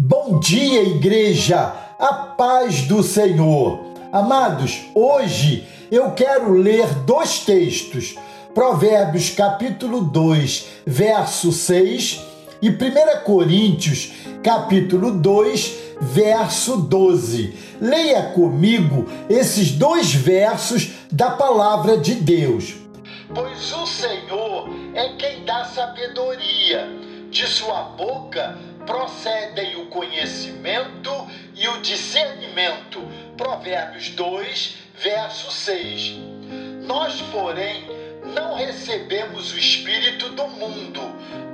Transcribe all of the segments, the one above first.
Bom dia, igreja! A paz do Senhor! Amados, hoje eu quero ler dois textos. Provérbios capítulo 2, verso 6 e 1 Coríntios capítulo 2, verso 12. Leia comigo esses dois versos da palavra de Deus. Pois o Senhor é quem dá sabedoria, de sua boca procedem o conhecimento e o discernimento. Provérbios 2, verso 6. Nós, porém, não recebemos o Espírito do mundo,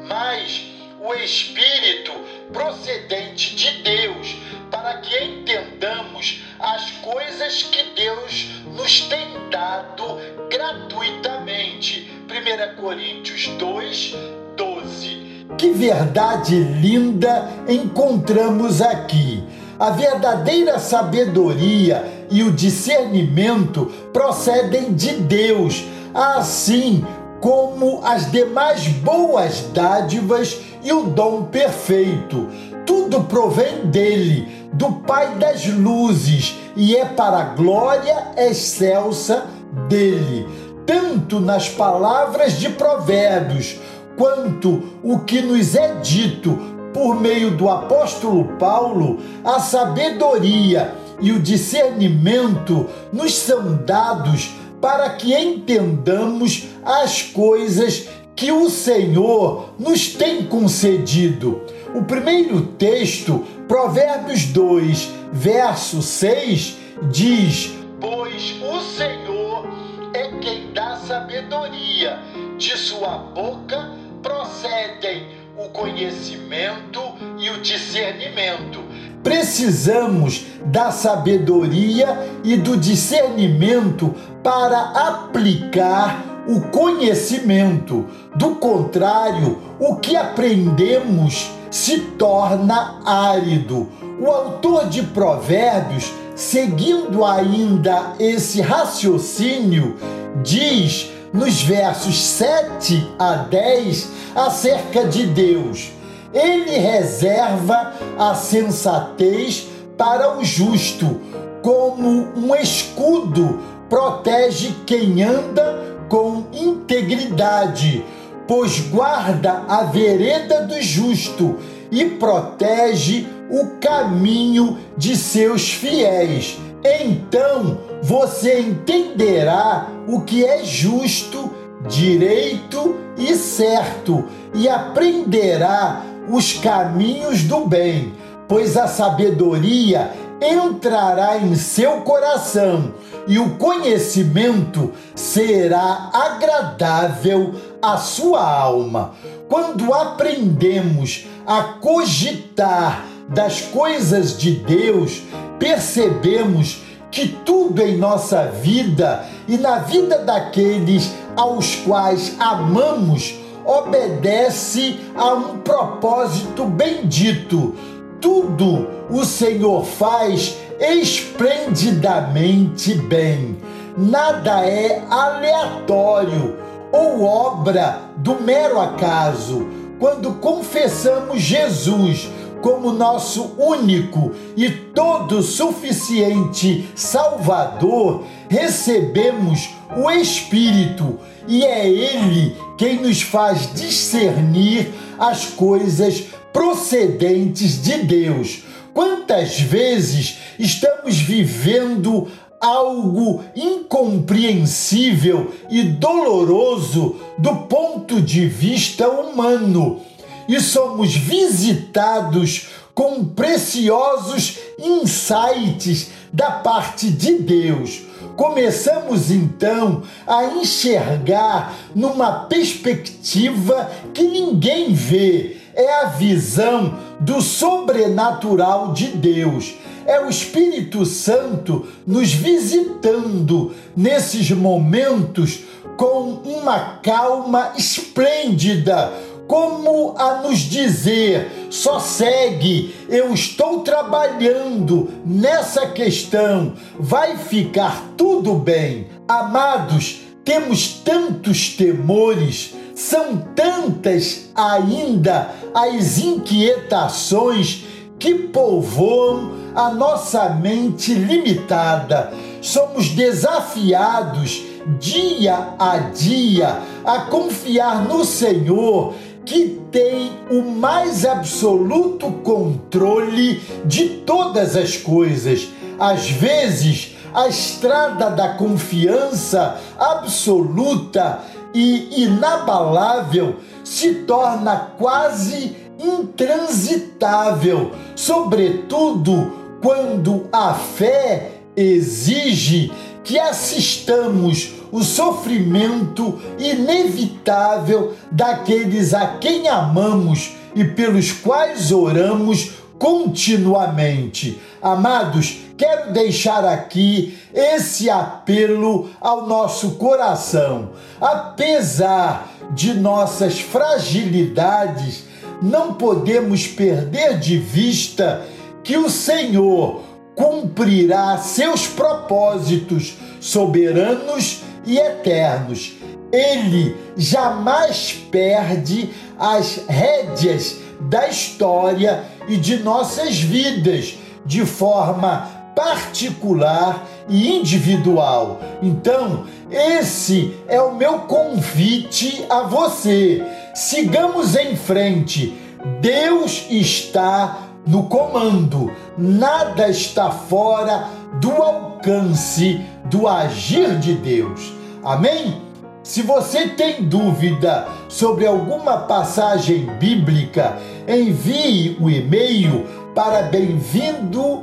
mas o Espírito procedente de Deus, para que entendamos as coisas que Deus nos tem dado gratuitamente. 1 Coríntios 2, 12. Que verdade linda encontramos aqui! A verdadeira sabedoria e o discernimento procedem de Deus, assim como as demais boas dádivas e o dom perfeito. Tudo provém dele, do Pai das luzes, e é para a glória excelsa dele. Tanto nas palavras de Provérbios quanto o que nos é dito por meio do apóstolo Paulo, a sabedoria e o discernimento nos são dados para que entendamos as coisas que o Senhor nos tem concedido. O primeiro texto, Provérbios 2, verso 6, diz: Pois o Senhor é quem dá sabedoria, de sua boca procedem o conhecimento e o discernimento. Precisamos da sabedoria e do discernimento para aplicar o conhecimento. Do contrário, o que aprendemos se torna árido. O autor de Provérbios, seguindo ainda esse raciocínio, diz nos versos 7 a 10 acerca de Deus. Ele reserva a sensatez para o justo, como um escudo protege quem anda com integridade, pois guarda a vereda do justo e protege o caminho de seus fiéis. Então você entenderá o que é justo, direito e certo, e aprenderá os caminhos do bem, pois a sabedoria entrará em seu coração e o conhecimento será agradável à sua alma. Quando aprendemos a cogitar das coisas de Deus, percebemos que tudo em nossa vida e na vida daqueles aos quais amamos obedece a um propósito bendito. Tudo o Senhor faz esplendidamente bem. Nada é aleatório ou obra do mero acaso. Quando confessamos Jesus como nosso único e todo suficiente Salvador, recebemos o Espírito e é Ele quem nos faz discernir as coisas procedentes de Deus. Quantas vezes estamos vivendo algo incompreensível e doloroso do ponto de vista humano? E somos visitados com preciosos insights da parte de Deus. Começamos então a enxergar numa perspectiva que ninguém vê. É a visão do sobrenatural de Deus. É o Espírito Santo nos visitando nesses momentos com uma calma esplêndida, como a nos dizer: só segue, eu estou trabalhando nessa questão, vai ficar tudo bem. Amados, temos tantos temores, são tantas ainda as inquietações que povoam a nossa mente limitada. Somos desafiados dia a dia a confiar no Senhor que tem o mais absoluto controle de todas as coisas. Às vezes, a estrada da confiança absoluta e inabalável se torna quase intransitável, sobretudo quando a fé exige que assistamos o sofrimento inevitável daqueles a quem amamos e pelos quais oramos continuamente. Amados, quero deixar aqui esse apelo ao nosso coração. Apesar de nossas fragilidades, não podemos perder de vista que o Senhor cumprirá seus propósitos soberanos e eternos. Ele jamais perde as rédeas da história e de nossas vidas de forma particular e individual. Então, esse é o meu convite a você. Sigamos em frente. Deus está no comando. Nada está fora do alcance do agir de Deus. Amém? Se você tem dúvida sobre alguma passagem bíblica, envie o um e-mail para bem-vindo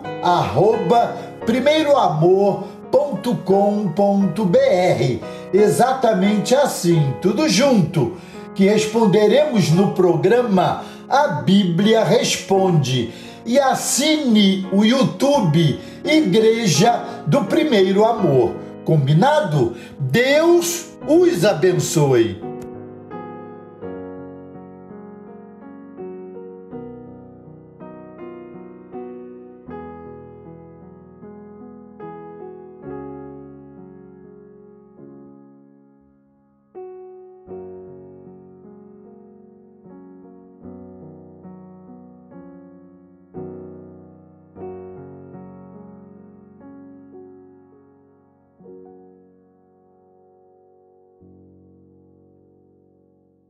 primeiroamor.com.br. Exatamente assim, tudo junto, que responderemos no programa A Bíblia Responde. E assine o YouTube Igreja do Primeiro Amor. Combinado? Deus os abençoe.